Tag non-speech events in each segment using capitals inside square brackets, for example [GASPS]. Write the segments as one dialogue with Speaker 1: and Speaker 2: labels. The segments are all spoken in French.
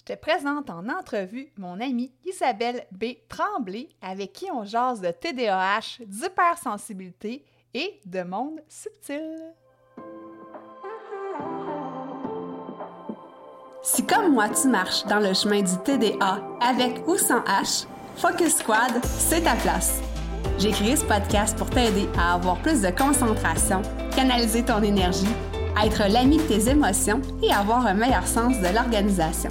Speaker 1: Je te présente en entrevue mon amie Isabelle B. Tremblay, avec qui on jase de TDAH, d'hypersensibilité et de monde subtil. Si comme moi tu marches dans le chemin du TDA avec ou sans H, Focus Squad, c'est ta place. J'ai créé ce podcast pour t'aider à avoir plus de concentration, canaliser ton énergie, être l'ami de tes émotions et avoir un meilleur sens de l'organisation.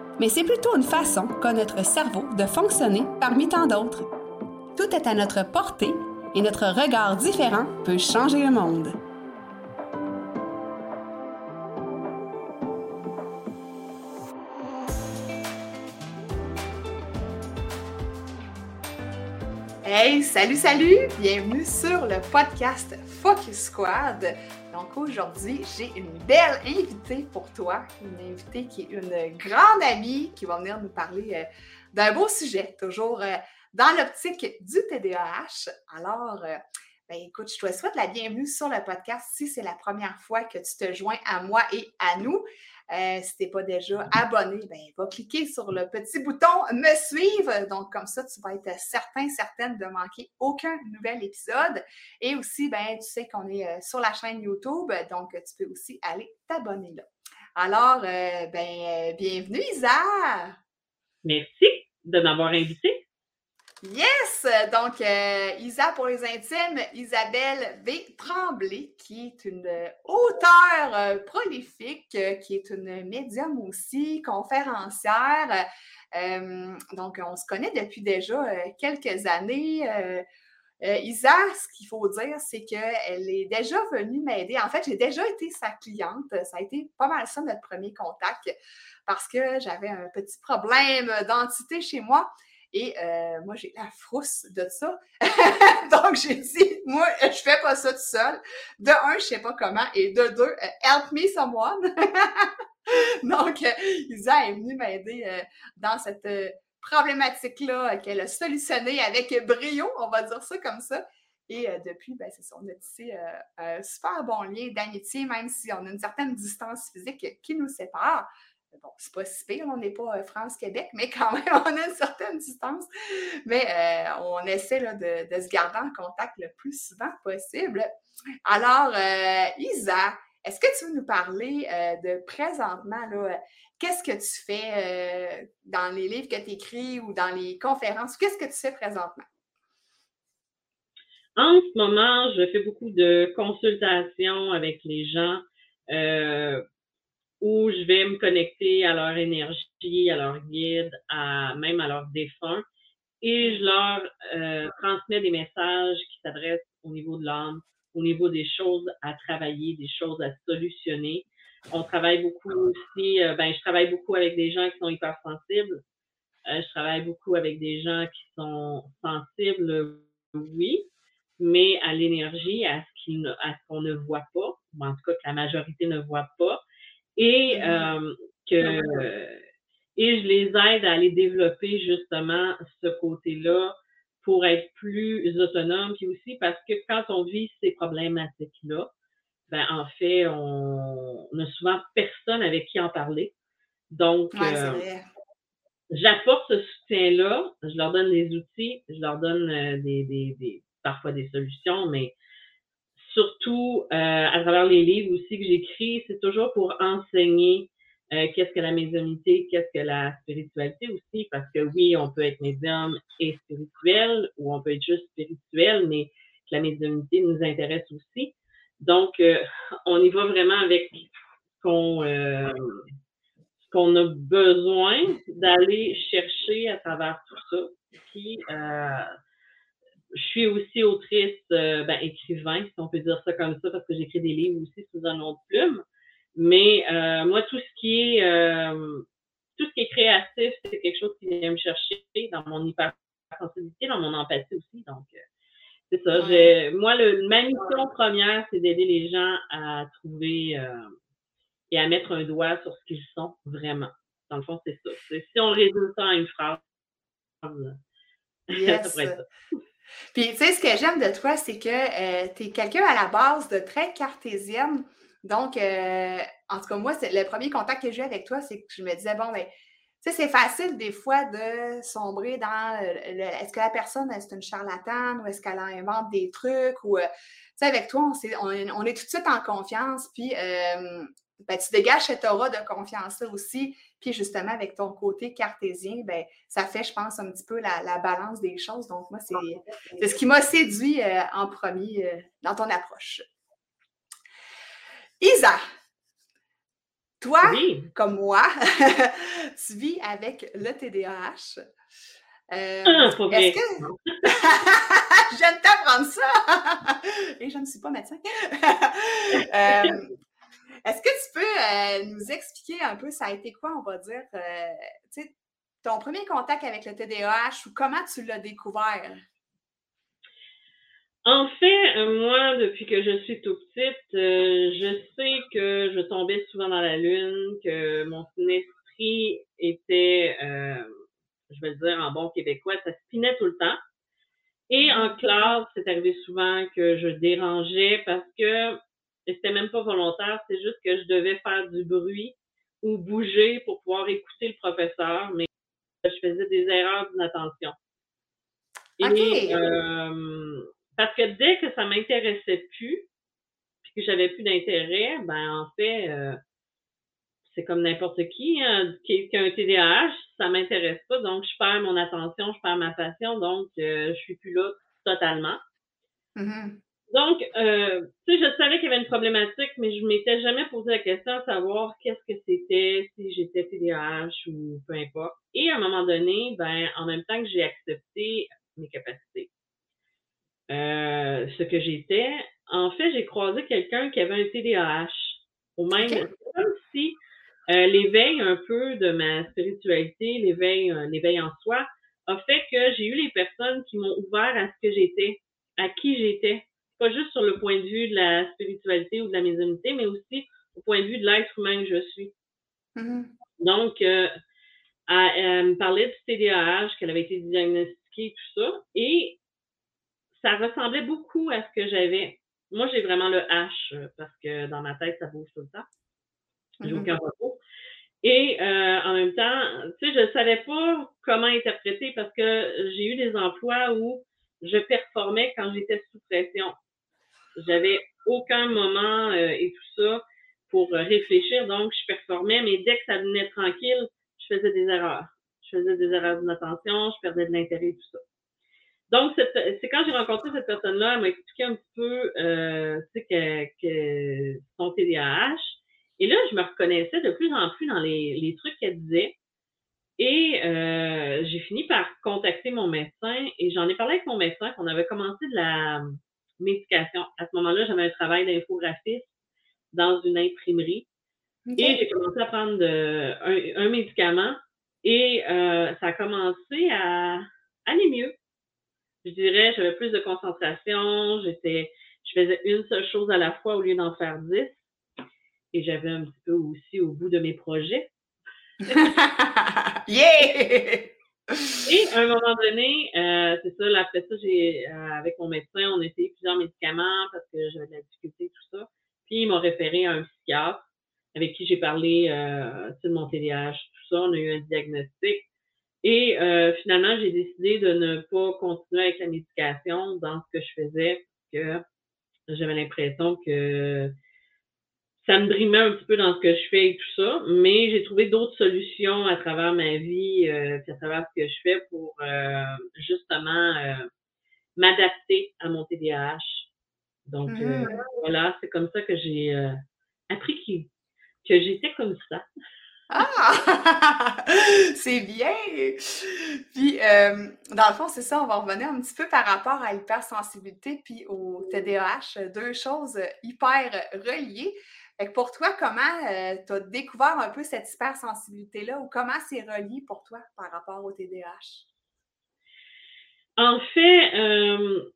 Speaker 1: mais c'est plutôt une façon qu'a notre cerveau de fonctionner parmi tant d'autres. Tout est à notre portée et notre regard différent peut changer le monde. Hey, salut, salut! Bienvenue sur le podcast Focus Squad. Donc aujourd'hui, j'ai une belle invitée pour toi, une invitée qui est une grande amie qui va venir nous parler euh, d'un beau sujet, toujours euh, dans l'optique du TDAH. Alors, euh, ben, écoute, je te souhaite la bienvenue sur le podcast si c'est la première fois que tu te joins à moi et à nous. Euh, si tu n'es pas déjà abonné, ben, va cliquer sur le petit bouton Me suivre. Donc, comme ça, tu vas être certain, certaine de manquer aucun nouvel épisode. Et aussi, ben, tu sais qu'on est euh, sur la chaîne YouTube, donc tu peux aussi aller t'abonner là. Alors, euh, ben, bienvenue, Isa!
Speaker 2: Merci de m'avoir invité.
Speaker 1: Yes! Donc, euh, Isa pour les intimes, Isabelle V. Tremblay, qui est une auteure euh, prolifique, euh, qui est une médium aussi, conférencière. donc, on se connaît depuis déjà quelques années. Isa, ce qu'il faut dire, c'est qu'elle est déjà venue m'aider. En fait, j'ai déjà été sa cliente. Ça a été pas mal ça notre premier contact parce que j'avais un petit problème d'entité chez moi. Et euh, moi, j'ai la frousse de ça. [LAUGHS] Donc, j'ai dit, moi, je fais pas ça tout seul. De un, je sais pas comment. Et de deux, euh, help me someone. [LAUGHS] Donc, euh, Isa est venue m'aider dans cette problématique-là qu'elle a solutionnée avec brio, on va dire ça comme ça. Et depuis, ben, c'est ça, on a tissé un super bon lien d'amitié, même si on a une certaine distance physique qui nous sépare bon, c'est pas si pire, on n'est pas euh, France-Québec, mais quand même, [LAUGHS] on a une certaine distance. Mais euh, on essaie de, se garder en contact le plus souvent possible. Alors, euh, Isa, est-ce que tu veux nous parler de présentement, qu'est-ce que tu fais dans les livres que tu écris ou dans les conférences? Qu'est-ce que tu fais présentement?
Speaker 2: En ce moment, je fais beaucoup de consultations avec les gens où je vais me connecter à leur énergie, à leur guide, à même à leurs défunts, et je leur euh, transmets des messages qui s'adressent au niveau de l'âme, au niveau des choses à travailler, des choses à solutionner. On travaille beaucoup aussi, euh, ben, je travaille beaucoup avec des gens qui sont hypersensibles. Euh, je travaille beaucoup avec des gens qui sont sensibles, oui, mais à l'énergie, à ce qu'on ne voit pas, ou en tout cas que la majorité ne voit pas et mmh euh, que et je les aide à aller développer justement ce côté-là pour être plus autonome, puis aussi parce que quand on vit ces problématiques-là, ben en fait, on n'a souvent personne avec qui en parler. Donc, euh, j'apporte ce soutien-là, je leur donne des outils, je leur donne euh, des, des, des, parfois des solutions, mais surtout euh, à travers les livres aussi que j'écris, c'est toujours pour enseigner euh, qu'est-ce que la médiumnité, qu'est-ce que la spiritualité aussi, parce que oui, on peut être médium et spirituel, ou on peut être juste spirituel, mais la médiumnité nous intéresse aussi. Donc, euh, on y va vraiment avec ce qu'on qu'on a besoin d'aller chercher à travers tout ça. Puis, je suis aussi autrice, euh, ben, écrivain, si on peut dire ça comme ça, parce que j'écris des livres aussi sous un nom de plume. Mais euh, moi, tout ce qui est euh, tout ce qui est créatif, c'est quelque chose qui vient me chercher dans mon hypersensibilité, dans mon empathie aussi. Donc, euh, c'est ça. Moi, le, ma mission première, c'est d'aider les gens à trouver euh, et à mettre un doigt sur ce qu'ils sont vraiment. Dans le fond, c'est ça. Si on résume ça en une phrase, [LAUGHS]
Speaker 1: yes. ça pourrait être ça. Puis, tu sais, ce que j'aime de toi, c'est que euh, tu es quelqu'un à la base de très cartésienne. Donc, euh, en tout cas, moi, c'est le premier contact que j'ai eu avec toi, c'est que je me disais, bon, ben, tu sais, c'est facile des fois de sombrer dans est-ce que la personne, c'est une charlatane ou est-ce qu'elle invente des trucs ou, euh, tu sais, avec toi, on, est, on, est tout de suite en confiance, puis ben, tu dégages cette aura de confiance-là aussi. Puis justement, avec ton côté cartésien, ben, ça fait, je pense, un petit peu la, balance des choses. Donc, moi, c'est ce qui m'a séduit euh, en premier euh, dans ton approche. Isa, toi, comme moi, [LAUGHS] tu vis avec le TDAH. Euh, ah, est-ce que... je viens de t'apprendre ça! [LAUGHS] Et je ne suis pas médecin. [LAUGHS] Est-ce que tu peux euh, nous expliquer un peu, ça a été quoi, on va dire, euh, ton premier contact avec le TDAH ou comment tu l'as découvert?
Speaker 2: En fait, euh, moi, depuis que je suis tout petite, je sais que je tombais souvent dans la lune, que mon esprit était, je vais le dire en bon québécois, ça spinait tout le temps. Et en mm-hmm. classe, c'est arrivé souvent que je dérangeais parce que et c'était même pas volontaire, c'est juste que je devais faire du bruit ou bouger pour pouvoir écouter le professeur, mais je faisais des erreurs d'inattention. Et euh, parce que dès que ça m'intéressait plus, puis que j'avais plus d'intérêt, ben en fait, euh, c'est comme n'importe qui, hein, qui, a un TDAH, ça m'intéresse pas, donc je perds mon attention, je perds ma passion, donc euh, je suis plus là totalement. Mm-hmm. Donc, euh, tu sais, je savais qu'il y avait une problématique, mais je m'étais jamais posé la question de savoir qu'est-ce que c'était, si j'étais TDAH ou peu importe. Et à un moment donné, ben, en même temps que j'ai accepté mes capacités, euh, ce que j'étais, en fait, j'ai croisé quelqu'un qui avait un TDAH. Au même, comme si euh, l'éveil un peu de ma spiritualité, l'éveil, euh, l'éveil en soi, a fait que j'ai eu les personnes qui m'ont ouvert à ce que j'étais, à qui j'étais pas juste sur le point de vue de la spiritualité ou de la médiumnité, mais aussi au point de vue de l'être humain que je suis. Mm-hmm. Donc, euh, elle, me parlait du TDAH, qu'elle avait été diagnostiquée, tout ça, et ça ressemblait beaucoup à ce que j'avais. Moi, j'ai vraiment le H, euh, parce que dans ma tête, ça bouge tout le temps. J'ai mm-hmm. aucun repos. Et euh, en même temps, tu sais, je ne savais pas comment interpréter parce que j'ai eu des emplois où je performais quand j'étais sous pression. J'avais aucun moment euh, et tout ça pour euh, réfléchir, donc je performais, mais dès que ça devenait tranquille, je faisais des erreurs. Je faisais des erreurs d'inattention, je perdais de l'intérêt tout ça. Donc, c'est quand j'ai rencontré cette personne-là, elle m'a expliqué un petit peu, euh, tu que, que son TDAH. Et là, je me reconnaissais de plus en plus dans les, les trucs qu'elle disait. Et euh, j'ai fini par contacter mon médecin et j'en ai parlé avec mon médecin qu'on avait commencé de la, médication. À ce moment-là, j'avais un travail d'infographiste dans une imprimerie. Et j'ai commencé à prendre un, médicament et euh, ça a commencé à aller mieux. Je dirais, j'avais plus de concentration, j'étais, je faisais une seule chose à la fois au lieu d'en faire dix. Et j'avais un petit peu aussi au bout de mes projets. [LAUGHS]
Speaker 1: yeah!
Speaker 2: Et à un moment donné, euh, c'est ça, après ça, j'ai, euh, avec mon médecin, on a essayé plusieurs médicaments parce que j'avais de la difficulté, tout ça. Puis, ils m'ont référé à un psychiatre avec qui j'ai parlé euh, de mon TDAH, tout ça. On a eu un diagnostic. Et euh, finalement, j'ai décidé de ne pas continuer avec la médication dans ce que je faisais, parce que j'avais l'impression que ça me brimait un petit peu dans ce que je fais et tout ça, mais j'ai trouvé d'autres solutions à travers ma vie, euh, à travers ce que je fais pour euh, justement euh, m'adapter à mon TDAH. Donc mmh. voilà, c'est comme ça que j'ai appris que, que j'étais comme ça.
Speaker 1: Ah! [LAUGHS] c'est bien! Puis, dans le fond, c'est ça, on va revenir un petit peu par rapport à l'hypersensibilité puis au TDAH, deux choses hyper reliées. Pour toi, comment euh, tu as découvert un peu cette hypersensibilité-là ou comment c'est relié pour toi par rapport au TDAH?
Speaker 2: En fait, euh,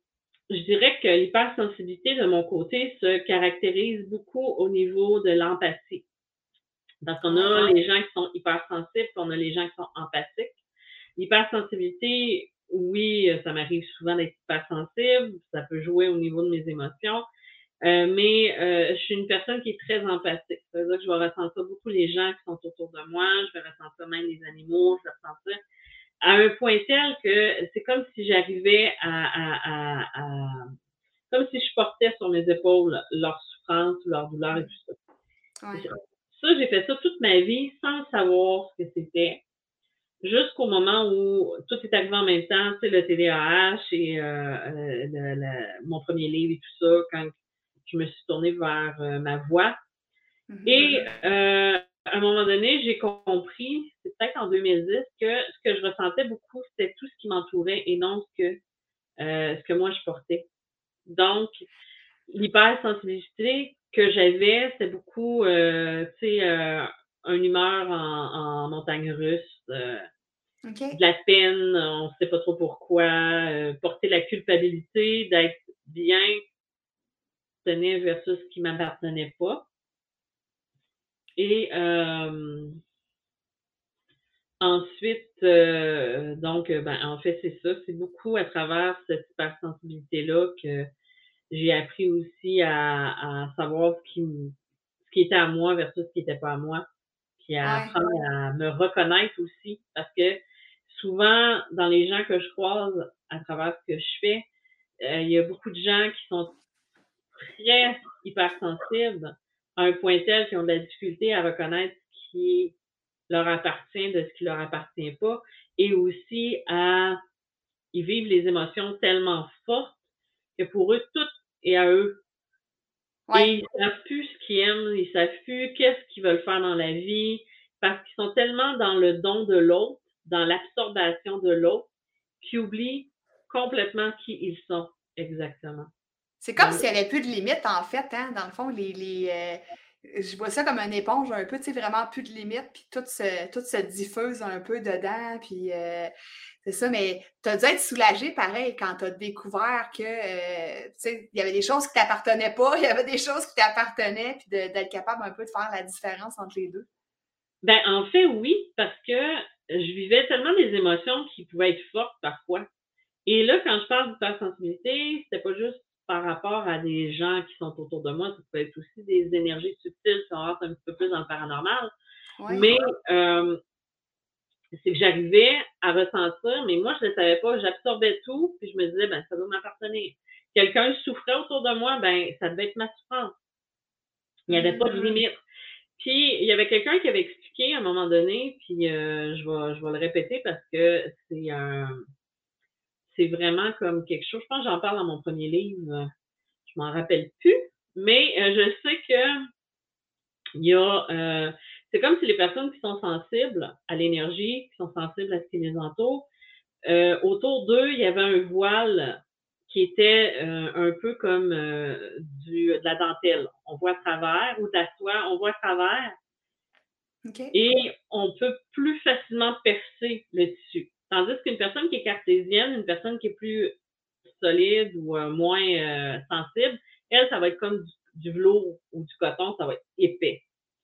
Speaker 2: je dirais que l'hypersensibilité de mon côté se caractérise beaucoup au niveau de l'empathie. Parce qu'on a les gens qui sont hypersensibles, puis on a les gens qui sont empathiques. L'hypersensibilité, oui, ça m'arrive souvent d'être hypersensible, ça peut jouer au niveau de mes émotions, euh, mais euh, je suis une personne qui est très empathique. Ça veut dire que je vais ressentir beaucoup les gens qui sont autour de moi, je vais ressentir même les animaux, je vais ressentir à un point tel que c'est comme si j'arrivais à, à, comme si je portais sur mes épaules leur souffrance ou leur douleur et tout ça. Ça, j'ai fait ça toute ma vie sans savoir ce que c'était. Jusqu'au moment où tout est arrivé en même temps, tu sais, le TDAH et euh, euh, mon premier livre et tout ça, quand je me suis tournée vers euh, ma voix. Mm-hmm. Et à un moment donné, j'ai compris, c'est peut-être en 2010, que ce que je ressentais beaucoup, c'était tout ce qui m'entourait et non ce que, euh, ce que moi je portais. Donc, l'hypersensibilité que j'avais, c'était beaucoup, euh, tu sais, euh, un humeur en, montagne russe, de la peine, on ne sait pas trop pourquoi, porter la culpabilité d'être bien tenir versus ce qui m'appartenait pas. Et euh, ensuite, euh, donc, ben, en fait, c'est ça. C'est beaucoup à travers cette hypersensibilité-là que j'ai appris aussi à, à savoir ce qui, ce qui était à moi versus ce qui n'était pas à moi. Puis à apprendre à me reconnaître aussi. Parce que souvent, dans les gens que je croise à travers ce que je fais, euh, il y a beaucoup de gens qui sont très hypersensibles à un point tel qu'ils ont de la difficulté à reconnaître ce qui leur appartient de ce qui leur appartient pas et aussi à ils vivent les émotions tellement fortes que pour eux tout est à eux. Et ils savent plus ce qu'ils aiment, ils savent plus qu'est-ce qu'ils veulent faire dans la vie parce qu'ils sont tellement dans le don de l'autre, dans l'absorbation de l'autre, qu'ils oublient complètement qui ils sont exactement.
Speaker 1: C'est comme s'il n'y avait plus de limites, en fait, hein? Dans le fond, les, les euh, je vois ça comme une éponge un peu, tu sais, vraiment plus de limites, puis tout se, tout se diffuse un peu dedans, puis euh, c'est ça, mais tu as dû être soulagé, pareil, quand tu as découvert que, euh, tu sais, il y avait des choses qui t'appartenaient pas, il y avait des choses qui t'appartenaient, puis d'être capable un peu de faire la différence entre les deux.
Speaker 2: Ben, en fait, oui, parce que je vivais tellement des émotions qui pouvaient être fortes parfois. Et là, quand je parle d'hypersensibilité, c'était pas juste par rapport à des gens qui sont autour de moi, ça peut être aussi des énergies subtiles qui rentrent un petit peu plus dans le paranormal. Mais euh, c'est que j'arrivais à ressentir, mais moi, je ne savais pas, j'absorbais tout, puis je me disais, ben, ça doit m'appartenir. Quelqu'un souffrait autour de moi, ben, ça devait être ma souffrance. Il n'y avait pas de mm-hmm. limite. Puis, il y avait quelqu'un qui avait expliqué à un moment donné, puis euh, je, vais, je vais le répéter parce que c'est un c'est vraiment comme quelque chose. Je pense que j'en parle dans mon premier livre. Je m'en rappelle plus. Mais euh, je sais que il y a. Euh, c'est comme si les personnes qui sont sensibles à l'énergie, qui sont sensibles à ce qui les entoure, euh, autour d'eux, il y avait un voile qui était un peu comme du, de la dentelle. On voit à travers, ou de la soie, on voit à travers. Et on peut plus facilement percer le tissu. Tandis qu'une personne qui est cartésienne, une personne qui est plus solide ou euh, moins euh, sensible, elle, ça va être comme du, velours ou du coton, ça va être épais.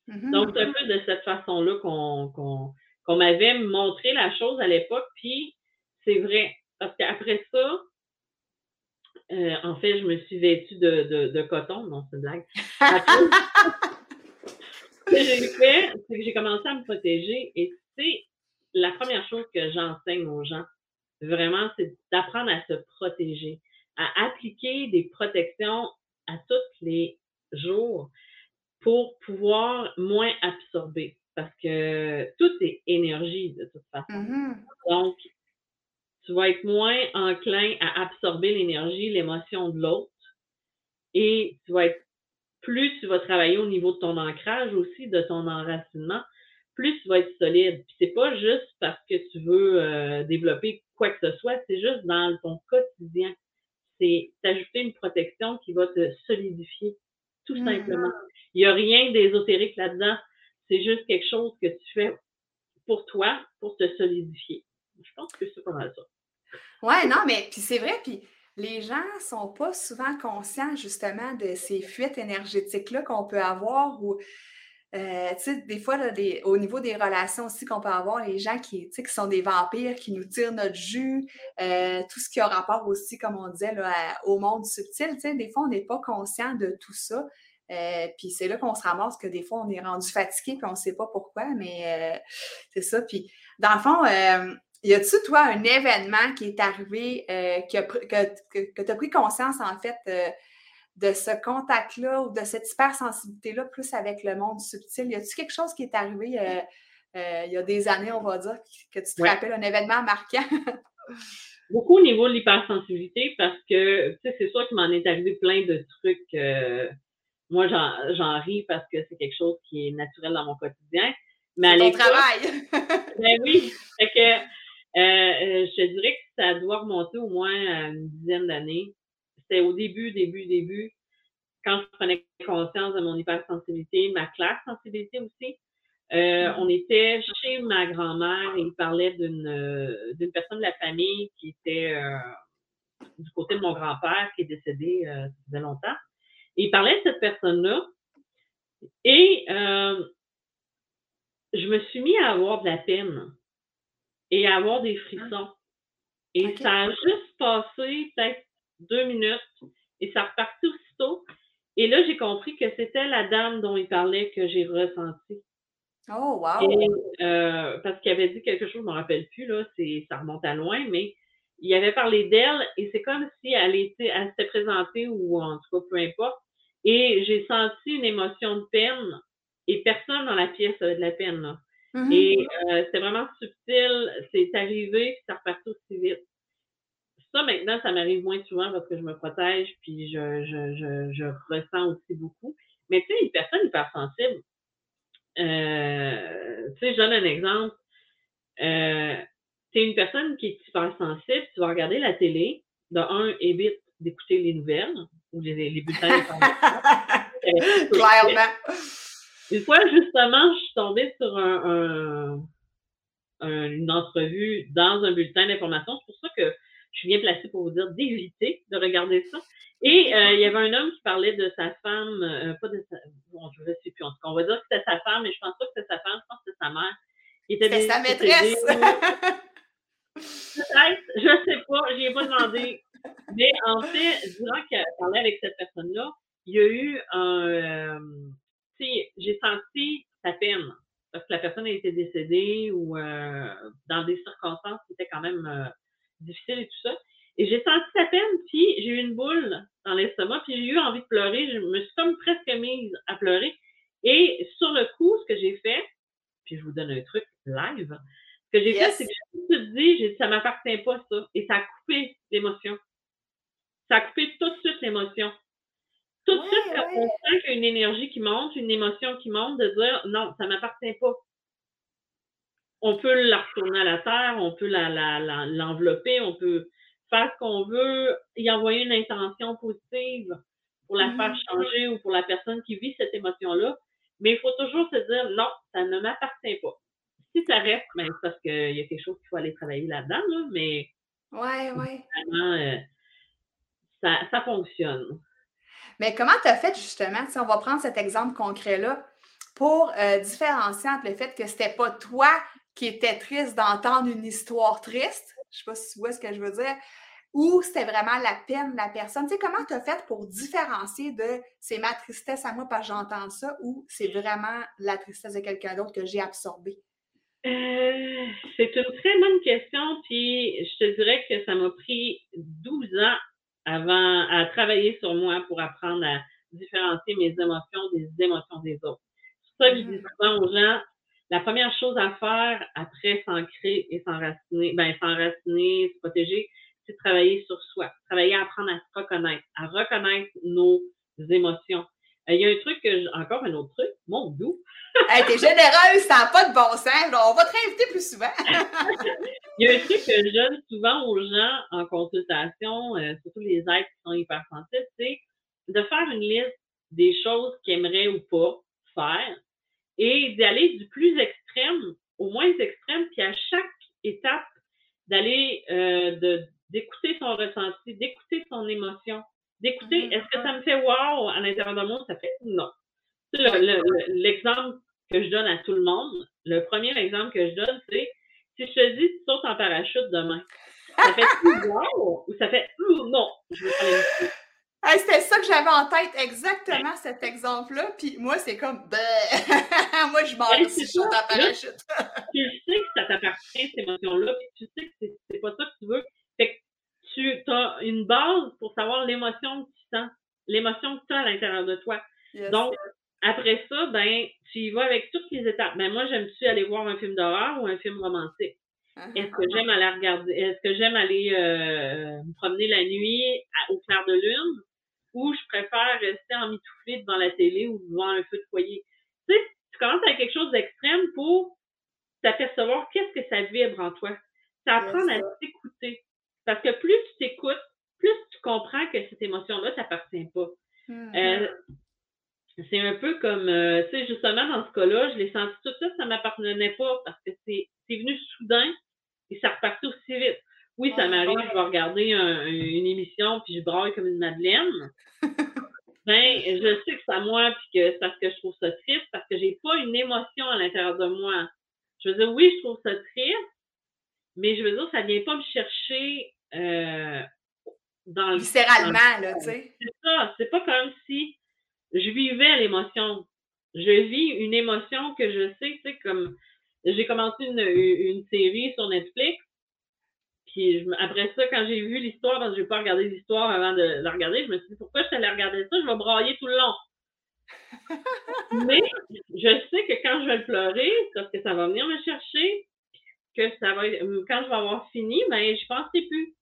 Speaker 2: Mm-hmm. Donc, c'est un peu de cette façon-là qu'on m'avait montré la chose à l'époque, puis c'est vrai. Parce qu'après ça, euh, en fait, je me suis vêtue de, de, coton. Non, c'est une blague. [LAUGHS] ce que j'ai fait, c'est que j'ai commencé à me protéger. Et c'est la première chose que j'enseigne aux gens, vraiment, c'est d'apprendre à se protéger, à appliquer des protections à tous les jours pour pouvoir moins absorber. Parce que tout est énergie de toute façon. Mm-hmm. Donc, tu vas être moins enclin à absorber l'énergie, l'émotion de l'autre. Et tu vas être plus tu vas travailler au niveau de ton ancrage aussi, de ton enracinement, plus tu vas être solide. Puis c'est pas juste parce que tu veux euh, développer quoi que ce soit, c'est juste dans ton quotidien. C'est t'ajouter une protection qui va te solidifier tout mmh. simplement. Il n'y a rien d'ésotérique là-dedans. C'est juste quelque chose que tu fais pour toi, pour te solidifier. Je pense que c'est pas mal ça.
Speaker 1: Ouais, non, mais puis c'est vrai, puis les gens ne sont pas souvent conscients justement de ces fuites énergétiques-là qu'on peut avoir ou euh, tu sais, des fois, au niveau des relations aussi qu'on peut avoir, les gens qui, qui sont des vampires, qui nous tirent notre jus, euh, tout ce qui a rapport aussi, comme on disait, au monde subtil, tu sais, des fois, on n'est pas conscient de tout ça. Euh, puis c'est là qu'on se ramasse que des fois, on est rendu fatigué, puis on ne sait pas pourquoi, mais c'est ça. Puis, dans le fond, y a-tu, toi, un événement qui est arrivé, que, que, que tu as pris conscience, en fait, de ce contact-là ou de cette hypersensibilité-là, plus avec le monde subtil? Y a-t-il quelque chose qui est arrivé euh, euh, il y a des années, on va dire, que tu te rappelles, un événement marquant? [LAUGHS]
Speaker 2: Beaucoup au niveau de l'hypersensibilité parce que, tu sais, c'est sûr qu'il m'en est arrivé plein de trucs. Euh, moi, j'en ris parce que c'est quelque chose qui est naturel dans mon quotidien.
Speaker 1: Mais à l'époque. travail! [LAUGHS]
Speaker 2: ben oui. Fait que, je te dirais que ça doit remonter au moins à une dizaine d'années au début, début, début, quand je prenais conscience de mon hypersensibilité, ma classe sensibilité aussi. Euh, mm-hmm. on était chez ma grand-mère et il parlait d'une euh, d'une personne de la famille qui était euh, du côté de mon grand-père qui est décédé euh, ça faisait longtemps. Et il parlait de cette personne-là et je me suis mis à avoir de la peine et à avoir des frissons. Et ça a juste passé peut-être deux minutes et ça repartit aussitôt. Et là, j'ai compris que c'était la dame dont il parlait que j'ai ressenti.
Speaker 1: Oh, wow!
Speaker 2: Euh, parce qu'il avait dit quelque chose, je ne me rappelle plus, là, ça remonte à loin, mais il avait parlé d'elle et c'est comme si elle, était, elle s'était présentée ou en tout cas, peu importe. Et j'ai senti une émotion de peine et personne dans la pièce avait de la peine. Là. Mm-hmm. Et euh, c'était vraiment subtil, c'est arrivé, puis ça repartit aussi vite. Ça, maintenant, ça m'arrive moins souvent parce que je me protège puis je, je, je, je ressens aussi beaucoup. Mais tu sais, une personne hypersensible, euh, tu sais, je donne un exemple. Euh, tu es une personne qui est hypersensible, tu vas regarder la télé, de un, évite d'écouter les nouvelles ou les, les bulletins [LAUGHS]
Speaker 1: Clairement.
Speaker 2: Une fois, justement, je suis tombée sur un, un, une entrevue dans un bulletin d'information. C'est pour ça que je suis bien placée pour vous dire d'éviter de regarder ça. Et euh, il y avait un homme qui parlait de sa femme, euh, pas de sa, bon, je ne sais plus, en tout cas, on va dire que c'était sa femme, mais je pense pas que c'était sa femme, je pense que c'était sa mère.
Speaker 1: C'était sa maîtresse.
Speaker 2: Peut-être, je ne sais pas, n'y ai pas demandé. Mais en fait, durant qu'elle parlait avec cette personne-là, il y a eu un, euh, tu sais, j'ai senti sa peine parce que la personne a été décédée ou dans des circonstances qui étaient quand même difficile et tout ça. Et j'ai senti sa peine, puis j'ai eu une boule dans l'estomac, puis j'ai eu envie de pleurer. Je me suis comme presque mise à pleurer. Et sur le coup, ce que j'ai fait, puis je vous donne un truc live, ce que j'ai fait, c'est que j'ai tout dit, j'ai dit, ça m'appartient pas, ça. Et ça a coupé l'émotion. Ça a coupé tout de suite l'émotion. Tout de suite, quand on sent qu'il y a une énergie qui monte, une émotion qui monte, de dire, non, ça m'appartient pas on peut la retourner à la terre, on peut l'envelopper, on peut faire ce qu'on veut, y envoyer une intention positive pour la faire mm-hmm. changer ou pour la personne qui vit cette émotion-là. Mais il faut toujours se dire non, ça ne m'appartient pas. Si ça reste, ben, c'est parce qu'il y a quelque chose qu'il faut aller travailler là-dedans, là, mais
Speaker 1: ouais, ouais.
Speaker 2: Euh, ça, ça fonctionne.
Speaker 1: Mais comment tu as fait justement, si on va prendre cet exemple concret-là, pour euh, différencier entre le fait que c'était pas toi qui était triste d'entendre une histoire triste, je ne sais pas si tu vois ce que je veux dire, ou c'était vraiment la peine de la personne. Tu sais, comment tu as fait pour différencier de c'est ma tristesse à moi parce que j'entends ça ou c'est vraiment la tristesse de quelqu'un d'autre que j'ai absorbée?
Speaker 2: Euh, c'est une très bonne question, puis je te dirais que ça m'a pris 12 ans avant à travailler sur moi pour apprendre à différencier mes émotions des émotions des autres. C'est ça que je dis mm-hmm. souvent aux gens, la première chose à faire après s'ancrer et s'enraciner, ben s'enraciner, se protéger, c'est travailler sur soi, travailler à apprendre à se reconnaître, à reconnaître nos émotions. Euh, il y a un truc que encore un autre truc, mon doux. [LAUGHS]
Speaker 1: hey, t'es généreuse, ça n'a pas de bon sens. on va te réinviter plus souvent. [LAUGHS]
Speaker 2: il y a un truc que je donne souvent aux gens en consultation, euh, surtout les êtres qui sont hypersensibles, c'est de faire une liste des choses qu'ils aimeraient ou pas faire et d'aller du plus extrême au moins extrême, puis à chaque étape, d'aller euh, d'écouter son ressenti, d'écouter son émotion, d'écouter mm-hmm. est-ce que ça me fait wow à l'intérieur de moi, ça fait non. L'exemple que je donne à tout le monde, le premier exemple que je donne, c'est si je te dis tu sautes en parachute demain, ça fait [LAUGHS] wow ou ça fait non, je veux pas
Speaker 1: c'était ça que j'avais en tête, exactement cet exemple-là. Puis moi, c'est comme, ben, [LAUGHS] moi, je m'en vais si je saute en parachute. [LAUGHS]
Speaker 2: tu sais que ça t'appartient, cette émotion-là, puis tu sais que c'est pas ça que tu veux. Fait que tu as une base pour savoir l'émotion que tu sens, l'émotion que tu as à l'intérieur de toi. Donc, après ça, ben, tu y vas avec toutes les étapes. Ben, moi, j'aime-tu aller voir un film d'horreur ou un film romantique? Uh-huh. Est-ce que j'aime aller regarder, est-ce que j'aime aller euh, me promener la nuit au clair de lune? Ou je préfère rester en emmitouflée devant la télé ou devant un feu de foyer? Tu sais, tu commences avec quelque chose d'extrême pour t'apercevoir qu'est-ce que ça vibre en toi. T'apprends à t'écouter. Parce que plus tu t'écoutes, plus tu comprends que cette émotion-là t'appartient pas. Mm-hmm. Euh, c'est un peu comme, euh, tu sais, justement, dans ce cas-là, je l'ai senti tout ça, ça m'appartenait pas parce que c'est venu soudain et ça repartit aussi vite. Oui, ça m'arrive, je vais regarder une émission puis je braille comme une madeleine. [LAUGHS] ben, je sais que c'est à moi puis que c'est parce que je trouve ça triste, parce que j'ai pas une émotion à l'intérieur de moi. Je veux dire, oui, je trouve ça triste, mais je veux dire, ça vient pas me chercher euh,
Speaker 1: dans le. Viscéralement, là, tu sais.
Speaker 2: C'est ça. C'est pas comme si je vivais l'émotion. Je vis une émotion que je sais, tu sais, comme j'ai commencé une, une, série sur Netflix. Puis après ça, quand j'ai vu l'histoire, parce que je n'ai pas regardé l'histoire avant de la regarder, je me suis dit pourquoi je t'allais regarder ça, je vais brailler tout le long. [LAUGHS] Mais je sais que quand je vais le pleurer, parce que ça va venir me chercher, que ça va quand je vais avoir fini, ben je penserai plus.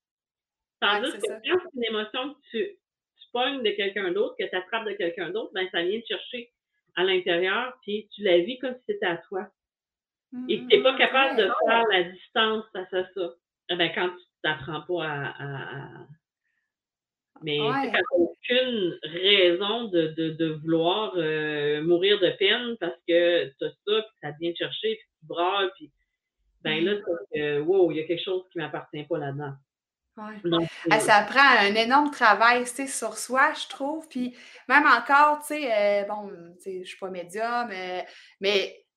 Speaker 2: Tandis que quand c'est une émotion que tu, pognes de quelqu'un d'autre, que tu attrapes de quelqu'un d'autre, ben ça vient te chercher à l'intérieur, puis tu la vis comme si c'était à toi. Et tu n'es pas capable de faire la distance face à ça. Eh ben, quand tu t'apprends pas à, mais ouais. tu aucune raison de, de, de vouloir euh, mourir de peine parce que tu as ça, puis ça vient te chercher, puis tu braves, puis ben là, c'est wow, il y a quelque chose qui ne m'appartient pas là-dedans.
Speaker 1: Ouais. ça prend un énorme travail sur soi, je trouve. Puis même encore, tu sais, euh, bon, je ne suis pas médium, euh,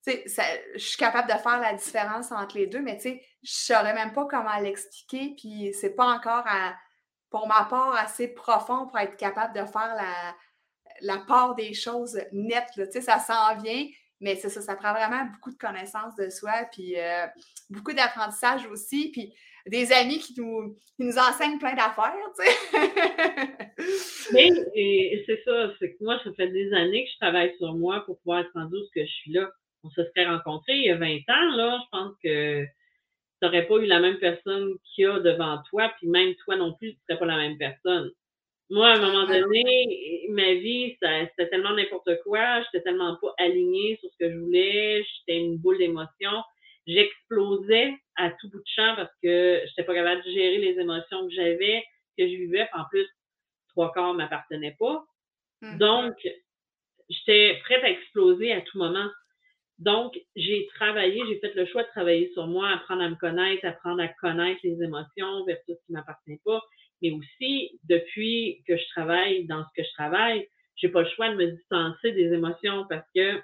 Speaker 1: je suis capable de faire la différence entre les deux, mais je ne saurais même pas comment l'expliquer. Puis c'est pas encore, pour ma part, assez profond pour être capable de faire la, la part des choses nettes. Là. Ça s'en vient, mais c'est ça, ça prend vraiment beaucoup de connaissances de soi, puis euh, beaucoup d'apprentissage aussi. Puis des amis qui nous, nous enseignent plein d'affaires, tu
Speaker 2: sais. [LAUGHS] Mais c'est ça, c'est que moi, ça fait des années que je travaille sur moi pour pouvoir être rendu où que je suis là. On se serait rencontrés il y a 20 ans, là, je pense que tu n'aurais pas eu la même personne qu'il y a devant toi, puis même toi non plus, tu ne serais pas la même personne. Moi, à un moment donné, ma vie, c'était tellement n'importe quoi, je n'étais tellement pas alignée sur ce que je voulais, j'étais une boule d'émotions j'explosais à tout bout de champ parce que je n'étais pas capable de gérer les émotions que j'avais, que je vivais. En plus, trois quarts ne m'appartenaient pas. Mmh. Donc, j'étais prête à exploser à tout moment. Donc, j'ai travaillé, j'ai fait le choix de travailler sur moi, apprendre à me connaître, apprendre à connaître les émotions versus ce qui ne m'appartient pas. Mais aussi, depuis que je travaille dans ce que je travaille, j'ai pas le choix de me distancer des émotions parce que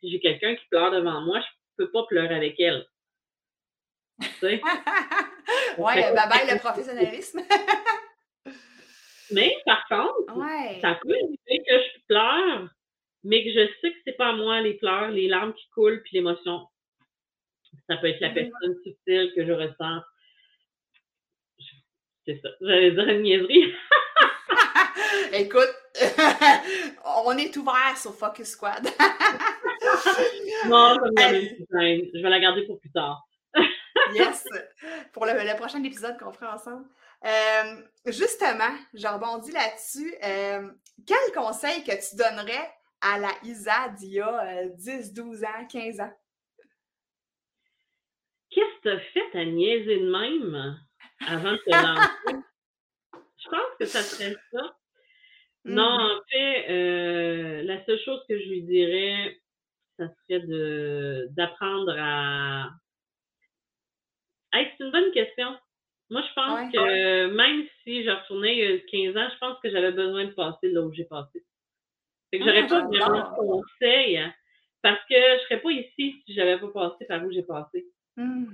Speaker 2: si j'ai quelqu'un qui pleure devant moi, je peux pas pleurer avec elle.
Speaker 1: Tu sais? [LAUGHS] ouais, bye bye le professionnalisme.
Speaker 2: mais par contre, ça peut arriver que je pleure, mais que je sais que c'est pas moi les pleurs, les larmes qui coulent, puis l'émotion. Ça peut être la personne subtile que je ressens. C'est ça. J'allais dire une niaiserie. [LAUGHS]
Speaker 1: Écoute, [LAUGHS] on est ouvert sur Focus Squad. [LAUGHS]
Speaker 2: non, je vais la garder pour plus tard.
Speaker 1: yes, pour le, prochain épisode qu'on fera ensemble. Euh, justement, je rebondis là-dessus. Euh, quel conseil que tu donnerais à la Isa d'il y a 10, 12 ans, 15 ans?
Speaker 2: Qu'est-ce que tu as fait à niaiser de même avant de te lancer? [LAUGHS] je pense que ça serait ça. Non,
Speaker 1: Mmh.
Speaker 2: en fait, euh, la seule chose que je lui dirais, ça serait de d'apprendre à Hey, c'est une bonne question. Moi, je pense
Speaker 1: Ouais.
Speaker 2: que même si je retournais il y a 15 ans, je pense que j'avais besoin de passer là où j'ai passé. Fait que
Speaker 1: Ah,
Speaker 2: j'aurais pas vraiment de conseils parce que je serais pas ici si j'avais pas passé par où j'ai passé.
Speaker 1: Mmh.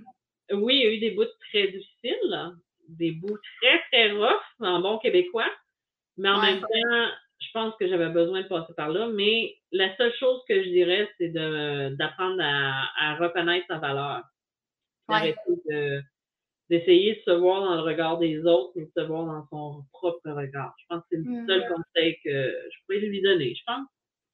Speaker 2: Oui, il y a eu des bouts très difficiles, là, des bouts très, très rough en bon québécois, mais en
Speaker 1: Ouais.
Speaker 2: même temps, je pense que j'avais besoin de passer par là. Mais la seule chose que je dirais, c'est d'apprendre à, à reconnaître sa valeur.
Speaker 1: Ouais.
Speaker 2: De d'essayer de se voir dans le regard des autres, mais de se voir dans son propre regard. Je pense que c'est le
Speaker 1: Mmh.
Speaker 2: seul conseil que je pourrais lui donner, je pense.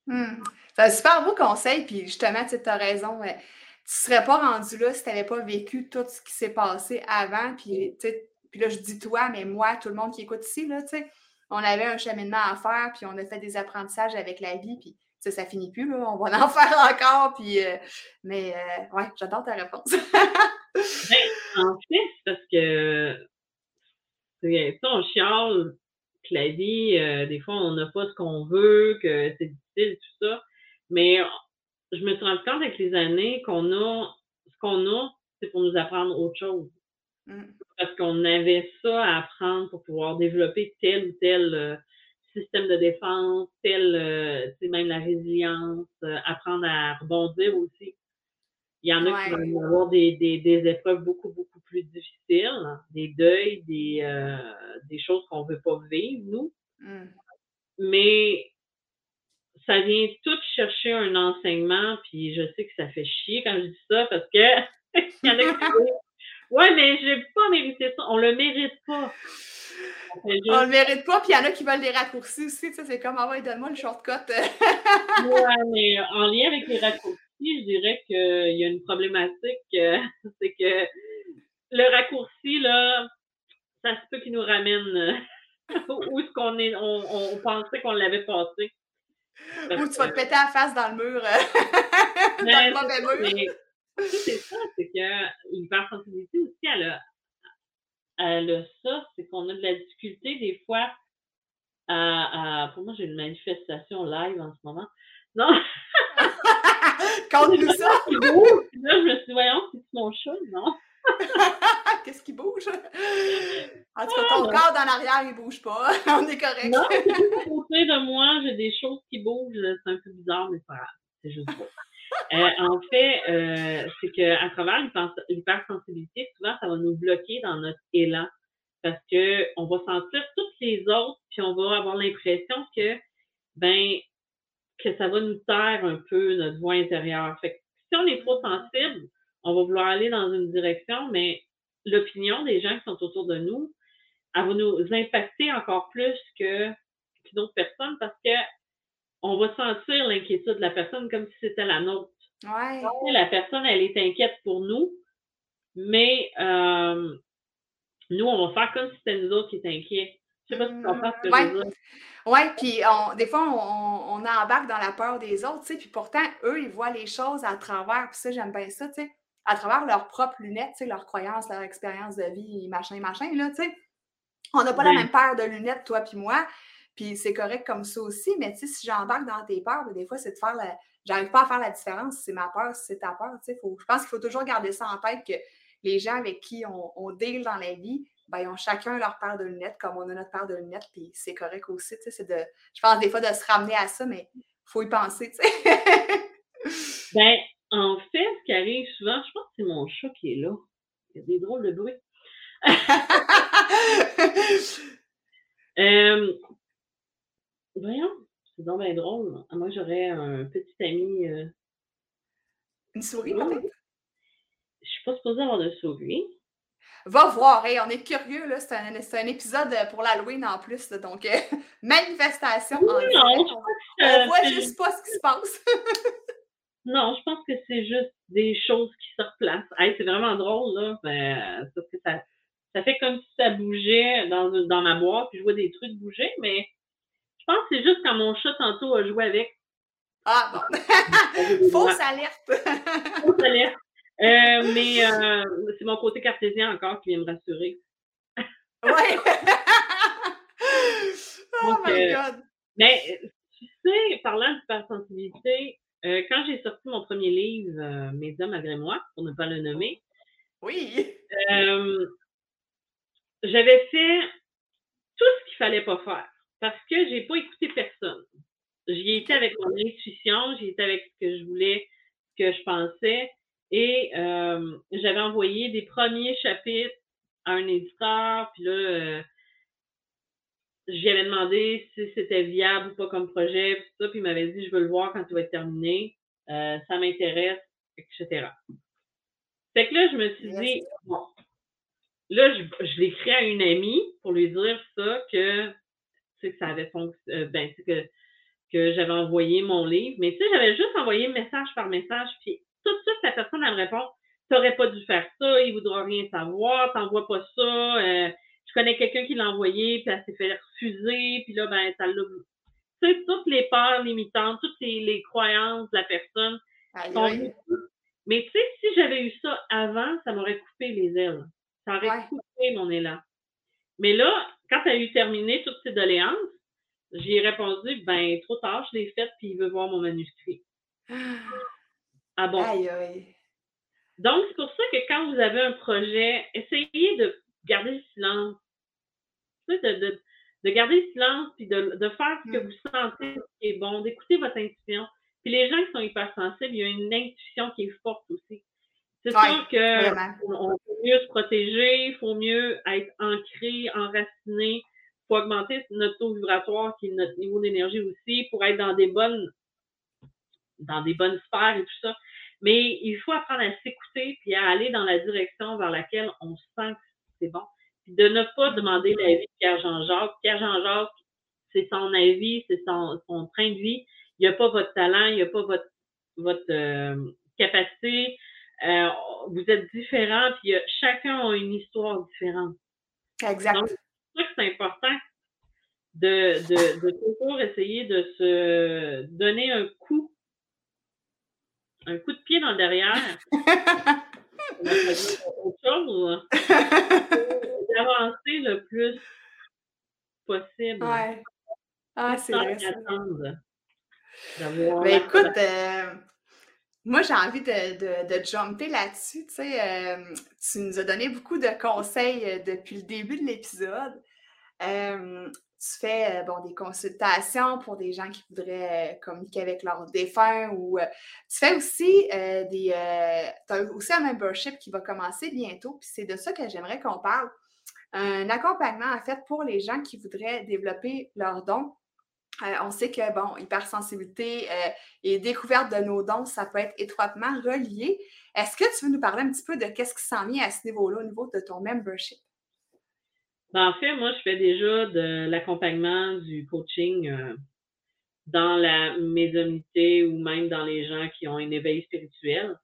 Speaker 1: Mmh. C'est un super beau conseil, puis justement, tu as raison. euh, tu serais pas rendu là si tu n'avais pas vécu tout ce qui s'est passé avant. Puis, sais, puis là, je dis toi, mais moi, tout le monde qui écoute ici, là, on avait un cheminement à faire, puis on a fait des apprentissages avec la vie, puis sais, ça finit plus, là, on va en [LAUGHS] faire encore, puis... euh, mais, euh, ouais, j'adore ta réponse. [LAUGHS]
Speaker 2: Ben, en fait, parce que c'est ça, on chiale que la vie, euh, des fois, on n'a pas ce qu'on veut, que c'est difficile, tout ça. Mais je me suis rendu compte avec les années qu'on a ce qu'on a, c'est pour nous apprendre autre chose.
Speaker 1: Mmh.
Speaker 2: Parce qu'on avait ça à apprendre pour pouvoir développer tel ou tel euh, système de défense, tel, euh, tu sais, même la résilience, euh, apprendre à rebondir aussi. Il y en a qui vont avoir des, des, des épreuves beaucoup, beaucoup plus difficiles, des deuils, des, euh, des choses qu'on ne veut pas vivre, nous.
Speaker 1: Mmh.
Speaker 2: Mais ça vient tout chercher un enseignement, puis je sais que ça fait chier quand je dis ça parce que [LAUGHS] il y en a qui [LAUGHS] disent Ouais, mais j'ai pas mérité ça. On le mérite pas. On fait
Speaker 1: On le
Speaker 2: juste,
Speaker 1: mérite pas, puis il y en a qui veulent des raccourcis aussi, c'est comme, ah ouais, donne-moi le shortcut.
Speaker 2: ouais, mais en lien avec les raccourcis, je dirais qu'il y a une problématique, euh, [LAUGHS] c'est que le raccourci, là, ça se peut qu'il nous ramène euh, [LAUGHS] où est-ce qu'on est, on, on pensait qu'on l'avait passé. Parce
Speaker 1: Ou tu vas te péter la face dans le mur, euh, [LAUGHS] dans
Speaker 2: Mais
Speaker 1: le mauvais
Speaker 2: c'est ça,
Speaker 1: mur.
Speaker 2: c'est ça, c'est que l'hypersensibilité aussi, elle a, elle a ça, c'est qu'on a de la difficulté des fois à, à- pour moi j'ai une manifestation live en ce moment. Non, [LAUGHS]
Speaker 1: Ça!
Speaker 2: qui bouge. Puis Là, je me suis dit, voyons, c'est mon chat, non? [LAUGHS]
Speaker 1: Qu'est-ce qui bouge? En tout cas,
Speaker 2: Ah,
Speaker 1: ton
Speaker 2: ben.
Speaker 1: corps dans l'arrière, il bouge pas. [LAUGHS] On est correct.
Speaker 2: Non, côté de moi, j'ai des choses qui bougent, c'est un peu bizarre, mais c'est pas grave, c'est juste ça. Euh, en fait, euh, c'est qu'à travers l'hyper- l'hypersensibilité, souvent, ça va nous bloquer dans notre élan parce que on va sentir toutes les autres, puis on va avoir l'impression que, ben, que ça va nous taire un peu notre voix intérieure. Fait que si on est trop sensible, on va vouloir aller dans une direction, mais l'opinion des gens qui sont autour de nous, elle va nous impacter encore plus que qu'une autre personne parce que on va sentir l'inquiétude de la personne comme si c'était la nôtre.
Speaker 1: Ouais.
Speaker 2: La personne, elle est inquiète pour nous, mais euh, nous, on va faire comme si c'était nous autres qui étaient inquiets. Je sais pas si tu comprends ce que je veux dire.
Speaker 1: Oui, puis on- des fois, on, on embarque dans la peur des autres, tu sais, puis pourtant, eux, ils voient les choses à travers, puis ça, j'aime bien ça, tu sais, à travers leurs propres lunettes, tu sais, leurs croyances, leur expérience de vie, machin, machin, là, tu sais. On n'a pas la même paire de lunettes, toi puis moi, puis c'est correct comme ça aussi, mais tu sais, si j'embarque dans tes peurs, ben, des fois, c'est de faire la... J'arrive pas à faire la différence si c'est ma peur, si c'est ta peur, tu sais. Faut... Je pense qu'il faut toujours garder ça en tête que les gens avec qui on, on deal dans la vie, ben, ils ont chacun leur paire de lunettes, comme on a notre paire de lunettes, puis c'est correct aussi, tu sais, c'est de, je pense des fois de se ramener à ça, mais il faut y penser, tu sais. [LAUGHS]
Speaker 2: Ben, en fait, ce qui arrive souvent, je pense que c'est mon chat qui est là. Il y a des drôles de bruit. [LAUGHS] Euh, voyons, c'est donc bien drôle. Moi, j'aurais un petit ami. euh,
Speaker 1: Une souris, peut-être?
Speaker 2: je suis pas supposée avoir de souris.
Speaker 1: Va voir, hey, on est curieux, là, c'est un, c'est un épisode pour l'Halloween en plus, là, donc euh, [LAUGHS] manifestation en
Speaker 2: Non,
Speaker 1: direct. On, on voit juste pas ce qui se passe. [LAUGHS]
Speaker 2: Non, je pense que c'est juste des choses qui se replacent. Hey, c'est vraiment drôle, là. Parce que ça, ça fait comme si ça bougeait dans, dans ma boîte, puis je vois des trucs bouger, mais je pense que c'est juste quand mon chat tantôt a joué avec.
Speaker 1: Ah bon. [LAUGHS] Fausse alerte.
Speaker 2: Fausse alerte. Euh, mais euh, c'est mon côté cartésien encore qui vient me rassurer.
Speaker 1: ouais. [LAUGHS] [LAUGHS] oh
Speaker 2: Donc,
Speaker 1: my
Speaker 2: euh,
Speaker 1: god.
Speaker 2: Mais tu sais, parlant d'hypersensibilité, euh, quand j'ai sorti mon premier livre, Mes hommes malgré moi, pour ne pas le nommer,
Speaker 1: oui.
Speaker 2: Euh, j'avais fait tout ce qu'il fallait pas faire parce que j'ai pas écouté personne. J'y étais avec mon intuition, j'y étais avec ce que je voulais, ce que je pensais. Et j'avais envoyé des premiers chapitres à un éditeur, puis là, j'y avais demandé si c'était viable ou pas comme projet, puis ça, puis il m'avait dit je veux le voir quand il va être terminé, euh, ça m'intéresse, etc. Fait que là, je me suis dit, bon, là, je, écrit à une amie pour lui dire ça, que, que ça avait fonctionné, euh, ben, que, que j'avais envoyé mon livre, mais tu sais, j'avais juste envoyé message par message, puis tout de suite, la personne, elle me répond, t'aurais pas dû faire ça, il voudra rien savoir, t'envoies pas ça, euh, je connais quelqu'un qui l'a envoyé, puis elle s'est fait refuser, puis là, ben, ça l'a. Tu sais, toutes les peurs limitantes, toutes les, croyances de la personne sont Mais tu sais, si j'avais eu ça avant, ça m'aurait coupé les ailes. Ça aurait coupé mon élan. Mais là, quand elle a eu terminé toutes ces doléances, j'ai répondu, ben, trop tard, je l'ai faite, puis il veut voir mon manuscrit. [GASPS] Ah bon?
Speaker 1: Aïe, aïe.
Speaker 2: Donc, c'est pour ça que quand vous avez un projet, essayez de garder le silence. De, de, garder le silence puis de, de faire ce que mm. vous sentez qui est bon, d'écouter votre intuition. Puis les gens qui sont hypersensibles, il y a une intuition qui est forte aussi. C'est sûr qu'on faut mieux se protéger, il faut mieux être ancré, enraciné, il faut augmenter notre taux vibratoire, qui est notre niveau d'énergie aussi, pour être dans des bonnes dans des bonnes sphères et tout ça. Mais il faut apprendre à s'écouter puis à aller dans la direction vers laquelle on sent que c'est bon. Puis de ne pas demander l'avis de Pierre Jean-Jacques. Pierre Jean-Jacques, c'est son avis, c'est son, train de vie. Il n'y a pas votre talent, il n'y a pas votre, votre euh, capacité. Euh, vous êtes différents, puis chacun a une histoire différente.
Speaker 1: Exact. Donc,
Speaker 2: c'est que c'est important de, de, de, toujours essayer de se donner un coup, un coup de pied dans le derrière. [LAUGHS] autre chose. D'avancer le plus possible.
Speaker 1: Ouais. Ah, c'est vrai. Ben, écoute, euh, moi, j'ai envie de, de, de jumper là-dessus. Tu, sais, euh, tu nous as donné beaucoup de conseils euh, depuis le début de l'épisode tu fais euh, bon, des consultations pour des gens qui voudraient euh, communiquer avec leurs défunts ou euh, tu fais aussi des. tu as aussi un membership qui va commencer bientôt, puis c'est de ça que j'aimerais qu'on parle. Un accompagnement, en fait, pour les gens qui voudraient développer leurs dons. on sait que, bon, hypersensibilité et découverte de nos dons, ça peut être étroitement relié. Est-ce que tu veux nous parler un petit peu de qu'est-ce qui s'en vient à ce niveau-là, au niveau de ton membership?
Speaker 2: Ben, en fait, moi, je fais déjà de l'accompagnement, du coaching euh, dans la médiumnité ou même dans les gens qui ont un éveil spirituel.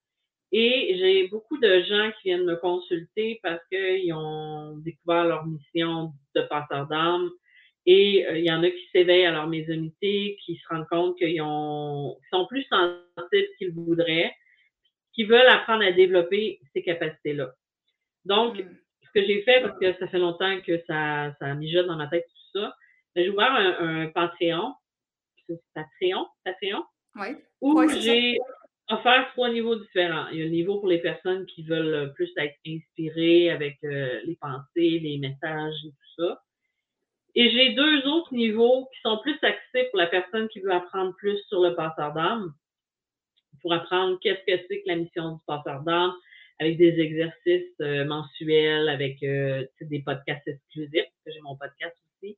Speaker 2: Et j'ai beaucoup de gens qui viennent me consulter parce qu'ils ont découvert leur mission de passeur d'âme. Et euh, il y en a qui s'éveillent à leur médiumnité, qui se rendent compte qu'ils ont, sont plus sensibles qu'ils voudraient, qui veulent apprendre à développer ces capacités-là. Donc, mmh que j'ai fait, parce que ça fait longtemps que ça, ça mijote dans ma tête tout ça, j'ai ouvert un, un Patreon. Patreon? Patreon?
Speaker 1: Oui.
Speaker 2: Où j'ai offert trois niveaux différents. Il y a le niveau pour les personnes qui veulent plus être inspirées avec euh, les pensées, les messages et tout ça. Et j'ai deux autres niveaux qui sont plus axés pour la personne qui veut apprendre plus sur le passeur d'âme, pour apprendre qu'est-ce que c'est que la mission du passeur d'âme, avec des exercices euh, mensuels, avec euh, des podcasts exclusifs, parce que j'ai mon podcast aussi.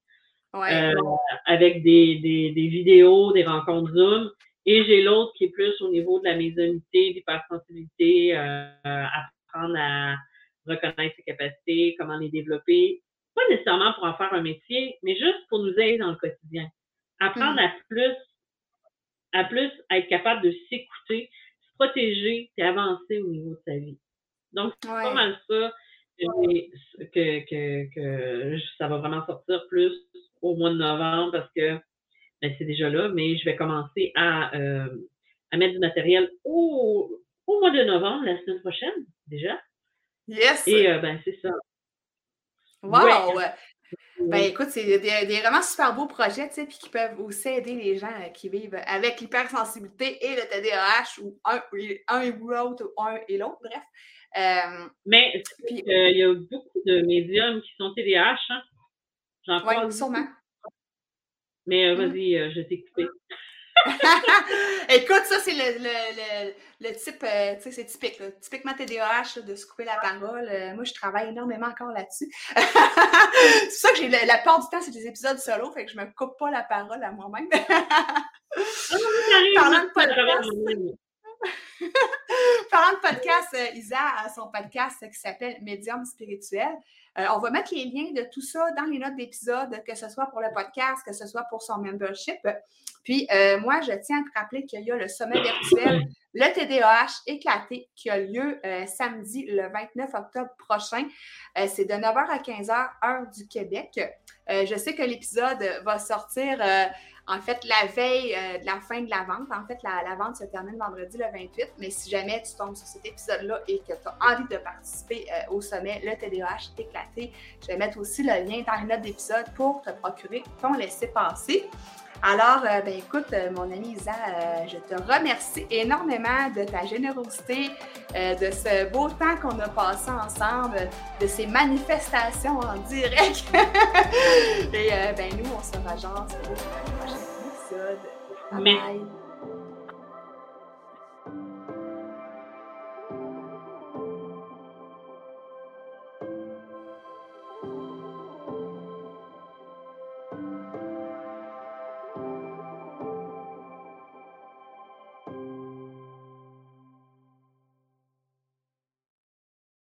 Speaker 1: Ouais,
Speaker 2: euh, avec des, des, des, vidéos, des rencontres Zoom. Et j'ai l'autre qui est plus au niveau de la médiumnité, l'hypersensibilité, apprendre à reconnaître ses capacités, comment les développer. Pas nécessairement pour en faire un métier, mais juste pour nous aider dans le quotidien. Apprendre mmh. à plus à plus être capable de s'écouter, se protéger et avancer au niveau de sa vie. Donc, c'est pas mal ça que, que, que, ça va vraiment sortir plus au mois de novembre parce que ben, c'est déjà là, mais je vais commencer à, euh, à mettre du matériel au, au, mois de novembre, la semaine prochaine, déjà.
Speaker 1: Yes!
Speaker 2: Et euh, ben, c'est ça.
Speaker 1: Wow! Ben écoute, c'est des, des, vraiment super beaux projets, tu sais, puis qui peuvent aussi aider les gens euh, qui vivent avec l'hypersensibilité et le TDAH, ou un, un et l'autre, ou un et l'autre, bref.
Speaker 2: Euh, Mais il y a beaucoup de médiums qui sont TDAH, hein?
Speaker 1: J'en Oui, sûrement.
Speaker 2: Mais euh, mmh. vas-y, je t'ai coupé. [LAUGHS]
Speaker 1: Écoute, ça, c'est le, le, le, type, euh, tu sais, c'est typique, là. typiquement TDAH, de se couper la parole. Euh, moi, je travaille énormément encore là-dessus. [LAUGHS] c'est ça que j'ai, la, part du temps, c'est des épisodes solo, fait que je me coupe pas la parole à moi-même. [LAUGHS] Parlant de podcast. [LAUGHS] Parlant de podcast, euh, Isa a son podcast qui s'appelle Médium spirituel. on va mettre les liens de tout ça dans les notes d'épisode, que ce soit pour le podcast, que ce soit pour son membership. Puis, euh, moi, je tiens à te rappeler qu'il y a le sommet virtuel, [COUGHS] le TDAH éclaté, qui a lieu euh, samedi le 29 octobre prochain. Euh, c'est de 9h à 15h, heure du Québec. je sais que l'épisode va sortir en fait, la veille de la fin de la vente, en fait, la, la, vente se termine vendredi le 28, mais si jamais tu tombes sur cet épisode-là et que tu as envie de participer au sommet, le TDAH éclaté, je vais mettre aussi le lien dans les notes d'épisode pour te procurer ton laisser-passer. Alors, euh, ben écoute, euh, mon amie Isa, euh, je te remercie énormément de ta générosité, de ce beau temps qu'on a passé ensemble, de ces manifestations en direct. [LAUGHS] Et ben nous, on se rejoint pour le prochain épisode. Bye bye.